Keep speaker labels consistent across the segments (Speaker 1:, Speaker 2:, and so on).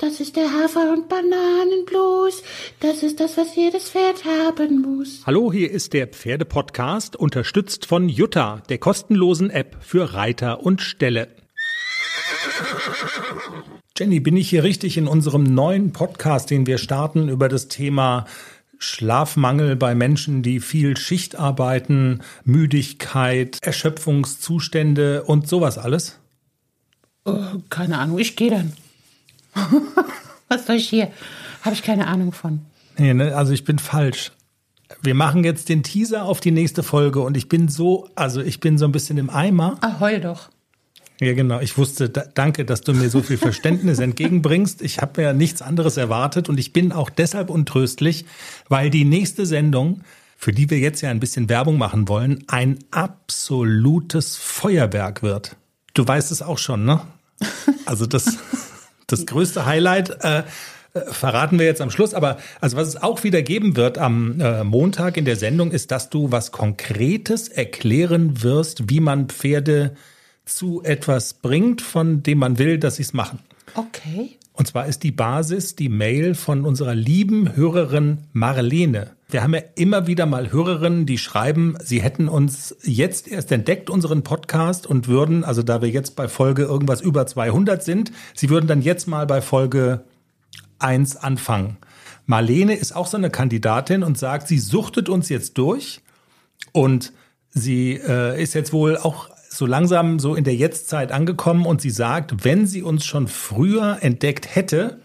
Speaker 1: Das ist der Hafer- und Bananenblues. Das ist das, was jedes Pferd haben muss.
Speaker 2: Hallo, hier ist der Pferdepodcast, unterstützt von Jutta, der kostenlosen App für Reiter und Ställe. Jenny, bin ich hier richtig in unserem neuen Podcast, den wir starten über das Thema Schlafmangel bei Menschen, die viel Schicht arbeiten, Müdigkeit, Erschöpfungszustände und sowas alles?
Speaker 1: Oh, keine Ahnung, ich gehe dann. Was soll ich hier? Habe ich keine Ahnung von.
Speaker 2: Nee, ne? also ich bin falsch. Wir machen jetzt den Teaser auf die nächste Folge und ich bin so, also ich bin so ein bisschen im Eimer.
Speaker 1: Ah, heul doch.
Speaker 2: Ja, genau. Ich wusste, da, danke, dass du mir so viel Verständnis entgegenbringst. Ich habe ja nichts anderes erwartet und ich bin auch deshalb untröstlich, weil die nächste Sendung, für die wir jetzt ja ein bisschen Werbung machen wollen, ein absolutes Feuerwerk wird. Du weißt es auch schon, ne? Also das das größte Highlight äh, äh, verraten wir jetzt am Schluss. Aber also was es auch wieder geben wird am äh, Montag in der Sendung, ist, dass du was Konkretes erklären wirst, wie man Pferde zu etwas bringt, von dem man will, dass sie es machen.
Speaker 1: Okay.
Speaker 2: Und zwar ist die Basis die Mail von unserer lieben Hörerin Marlene. Wir haben ja immer wieder mal Hörerinnen, die schreiben, sie hätten uns jetzt erst entdeckt, unseren Podcast, und würden, also da wir jetzt bei Folge irgendwas über 200 sind, sie würden dann jetzt mal bei Folge 1 anfangen. Marlene ist auch so eine Kandidatin und sagt, sie suchtet uns jetzt durch und sie äh, ist jetzt wohl auch so langsam so in der Jetztzeit angekommen und sie sagt, wenn sie uns schon früher entdeckt hätte,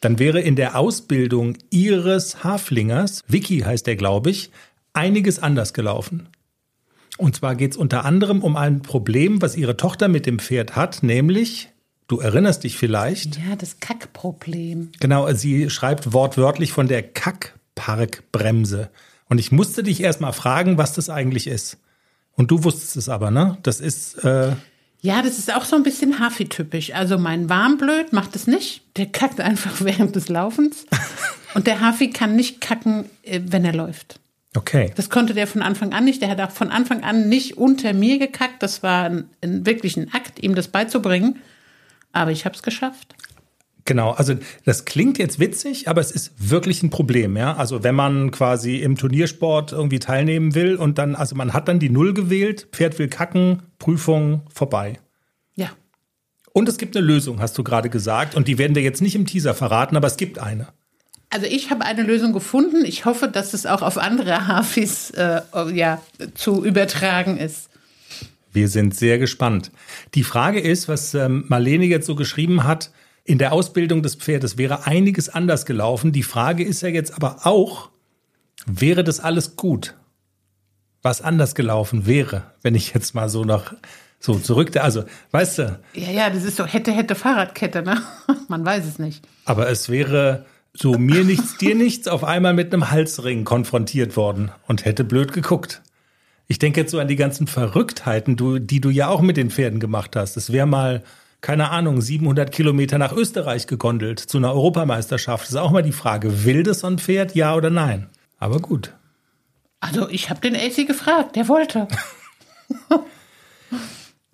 Speaker 2: dann wäre in der Ausbildung ihres Haflingers, Vicky heißt er, glaube ich, einiges anders gelaufen. Und zwar geht es unter anderem um ein Problem, was ihre Tochter mit dem Pferd hat, nämlich, du erinnerst dich vielleicht.
Speaker 1: Ja, das Kackproblem.
Speaker 2: Genau, sie schreibt wortwörtlich von der Kackparkbremse. Und ich musste dich erst mal fragen, was das eigentlich ist. Und du wusstest es aber, ne? Das ist. Äh
Speaker 1: ja, das ist auch so ein bisschen Hafi-typisch. Also mein Warmblöd macht es nicht. Der kackt einfach während des Laufens. Und der Hafi kann nicht kacken, äh, wenn er läuft.
Speaker 2: Okay.
Speaker 1: Das konnte der von Anfang an nicht. Der hat auch von Anfang an nicht unter mir gekackt. Das war ein, ein wirklich ein Akt, ihm das beizubringen. Aber ich habe es geschafft.
Speaker 2: Genau, also das klingt jetzt witzig, aber es ist wirklich ein Problem, ja. Also wenn man quasi im Turniersport irgendwie teilnehmen will und dann, also man hat dann die Null gewählt, Pferd will kacken, Prüfung vorbei.
Speaker 1: Ja.
Speaker 2: Und es gibt eine Lösung, hast du gerade gesagt, und die werden wir jetzt nicht im Teaser verraten, aber es gibt eine.
Speaker 1: Also ich habe eine Lösung gefunden. Ich hoffe, dass es auch auf andere Hafis äh, ja, zu übertragen ist.
Speaker 2: Wir sind sehr gespannt. Die Frage ist, was ähm, Marlene jetzt so geschrieben hat, in der Ausbildung des Pferdes wäre einiges anders gelaufen. Die Frage ist ja jetzt aber auch, wäre das alles gut, was anders gelaufen wäre, wenn ich jetzt mal so noch so zurück, also weißt du?
Speaker 1: Ja, ja, das ist so hätte, hätte Fahrradkette, ne? Man weiß es nicht.
Speaker 2: Aber es wäre so mir nichts, dir nichts auf einmal mit einem Halsring konfrontiert worden und hätte blöd geguckt. Ich denke jetzt so an die ganzen Verrücktheiten, die du ja auch mit den Pferden gemacht hast. Es wäre mal keine Ahnung, 700 Kilometer nach Österreich gegondelt zu einer Europameisterschaft. Das ist auch mal die Frage, will das so ein Pferd, ja oder nein? Aber gut.
Speaker 1: Also ich habe den AC gefragt, der wollte.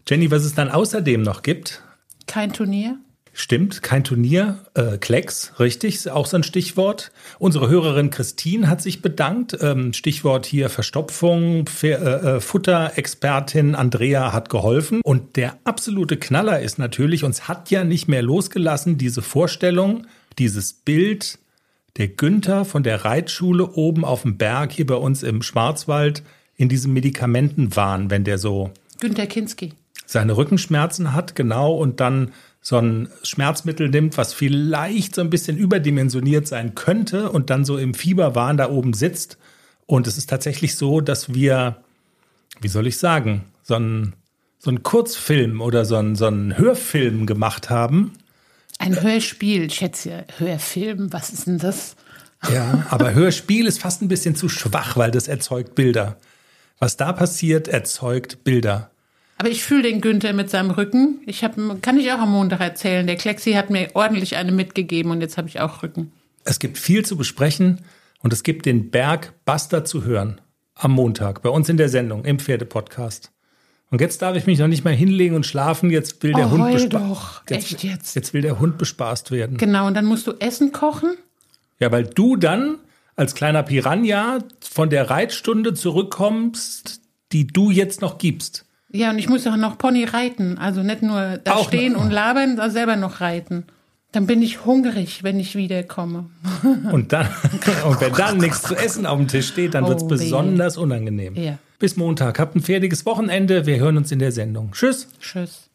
Speaker 2: Jenny, was es dann außerdem noch gibt?
Speaker 1: Kein Turnier.
Speaker 2: Stimmt, kein Turnier. Äh, Klecks, richtig, ist auch so ein Stichwort. Unsere Hörerin Christine hat sich bedankt. Ähm, Stichwort hier Verstopfung. Äh, äh, Futterexpertin Andrea hat geholfen. Und der absolute Knaller ist natürlich, uns hat ja nicht mehr losgelassen, diese Vorstellung, dieses Bild der Günther von der Reitschule oben auf dem Berg hier bei uns im Schwarzwald in diesem Medikamentenwahn, wenn der so.
Speaker 1: Günther Kinski.
Speaker 2: Seine Rückenschmerzen hat, genau, und dann so ein Schmerzmittel nimmt, was vielleicht so ein bisschen überdimensioniert sein könnte und dann so im Fieberwahn da oben sitzt. Und es ist tatsächlich so, dass wir, wie soll ich sagen, so ein, so ein Kurzfilm oder so ein, so ein Hörfilm gemacht haben.
Speaker 1: Ein Hörspiel, ich schätze, Hörfilm, was ist denn das?
Speaker 2: Ja, aber Hörspiel ist fast ein bisschen zu schwach, weil das erzeugt Bilder. Was da passiert, erzeugt Bilder.
Speaker 1: Aber ich fühle den Günther mit seinem Rücken. Ich hab, kann ich auch am Montag erzählen. Der Klexi hat mir ordentlich eine mitgegeben und jetzt habe ich auch Rücken.
Speaker 2: Es gibt viel zu besprechen und es gibt den Berg Buster zu hören am Montag bei uns in der Sendung im Pferdepodcast. Und jetzt darf ich mich noch nicht mal hinlegen und schlafen. Jetzt will der
Speaker 1: Oh,
Speaker 2: Hund
Speaker 1: heul
Speaker 2: bespa-
Speaker 1: doch. Echt jetzt?
Speaker 2: Jetzt will der Hund bespaßt werden.
Speaker 1: Genau, und dann musst du Essen kochen.
Speaker 2: Ja, weil du dann als kleiner Piranha von der Reitstunde zurückkommst, die du jetzt noch gibst.
Speaker 1: Ja, und ich muss auch noch Pony reiten. Also nicht nur da
Speaker 2: Auch
Speaker 1: stehen
Speaker 2: noch.
Speaker 1: und labern, sondern selber noch reiten. Dann bin ich hungrig, wenn ich wiederkomme.
Speaker 2: Und dann, und wenn dann nichts zu essen auf dem Tisch steht, dann
Speaker 1: Oh,
Speaker 2: wird's
Speaker 1: weh.
Speaker 2: besonders unangenehm.
Speaker 1: Ja.
Speaker 2: Bis Montag. Habt ein fertiges Wochenende. Wir hören uns in der Sendung. Tschüss.
Speaker 1: Tschüss.